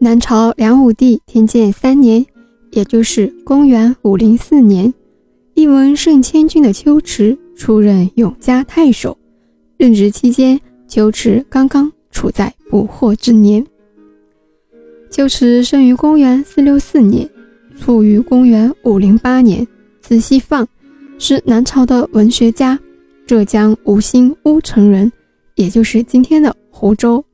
南朝梁武帝天监三年，也就是公元五零四年，一文胜千军的秋池出任永嘉太守。任职期间，秋池刚刚处在不惑之年。秋池生于公元四六四年，卒于公元五零八年，字希放，是南朝的文学家，浙江吴兴乌城人，也就是今天的湖州。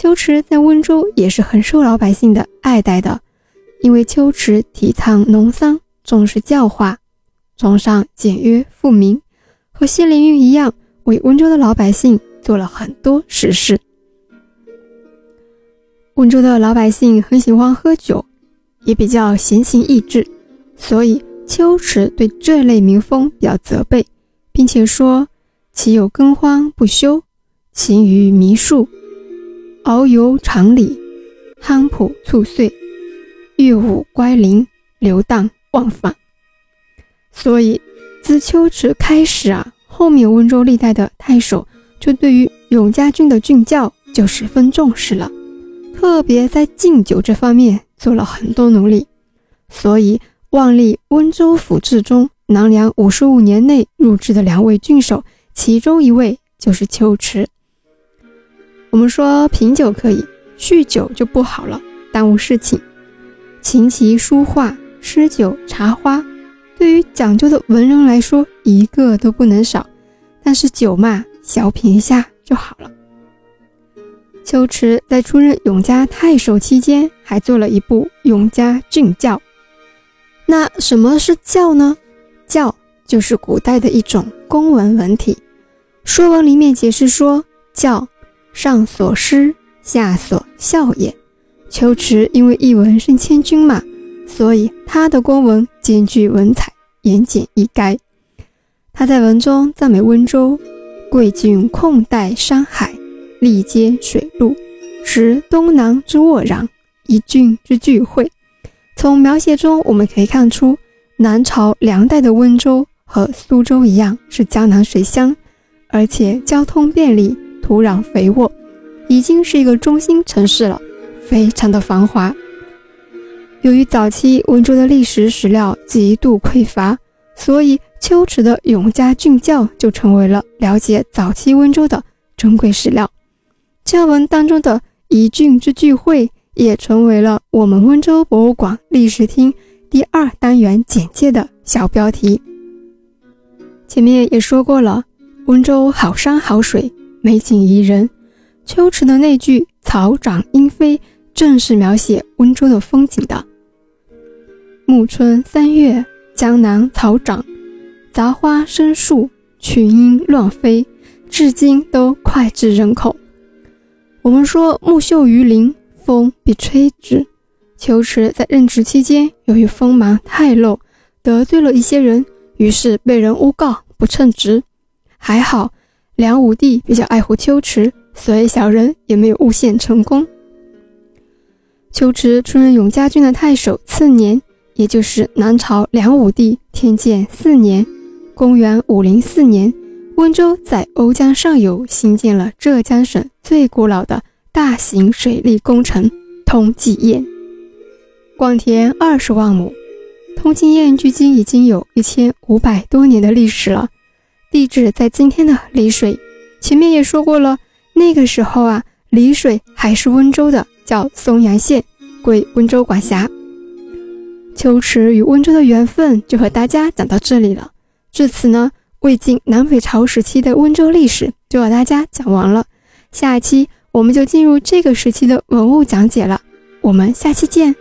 秋池在温州也是很受老百姓的爱戴的，因为秋池提倡农桑，重视教化，崇尚简约富民，和谢灵运一样，为温州的老百姓做了很多实事。温州的老百姓很喜欢喝酒，也比较闲情逸致，所以秋池对这类民风比较责备，并且说：“岂有耕荒不休，勤于迷术。”遨游常理，夯朴猝岁，乐舞乖灵，流荡忘返。所以自秋池开始啊，后面温州历代的太守就对于永嘉郡的郡教就十分重视了，特别在敬酒这方面做了很多努力。所以万历温州府志中南梁五十五年内入职的两位郡守，其中一位就是秋池。我们说品酒可以，酗酒就不好了，耽误事情。琴棋书画、诗酒茶花，对于讲究的文人来说，一个都不能少。但是酒嘛，小品一下就好了。秋池在出任永嘉太守期间，还做了一部《永嘉郡教》。那什么是教呢？教就是古代的一种公文文体。《说文》里面解释说，教。上所诗，下所效也。秋池因为一文胜千军嘛，所以他的公文兼具文采，言简意赅。他在文中赞美温州贵郡控带山海，力接水陆，持东南之沃壤，一郡之聚会。从描写中我们可以看出，南朝梁代的温州和苏州一样，是江南水乡，而且交通便利。土壤肥沃，已经是一个中心城市了，非常的繁华。由于早期温州的历史史料极度匮乏，所以秋池的《永嘉郡教》就成为了了解早期温州的珍贵史料。教文当中的“一郡之聚会”也成为了我们温州博物馆历史厅第二单元简介的小标题。前面也说过了，温州好山好水。美景宜人，秋池的那句“草长莺飞”正是描写温州的风景的。暮春三月，江南草长，杂花生树，群莺乱飞，至今都脍炙人口。我们说木秀于林，风必吹之。秋池在任职期间，由于锋芒太露，得罪了一些人，于是被人诬告不称职。还好。梁武帝比较爱护秋池，所以小人也没有诬陷成功。秋池出任永嘉郡的太守次年，也就是南朝梁武帝天监四年（公元504年），温州在瓯江上游兴建了浙江省最古老的大型水利工程通济堰，广田二十万亩。通济堰距今已经有一千五百多年的历史了。地址在今天的丽水，前面也说过了。那个时候啊，丽水还是温州的，叫松阳县，归温州管辖。秋池与温州的缘分就和大家讲到这里了。至此呢，魏晋南北朝时期的温州历史就和大家讲完了。下一期我们就进入这个时期的文物讲解了。我们下期见。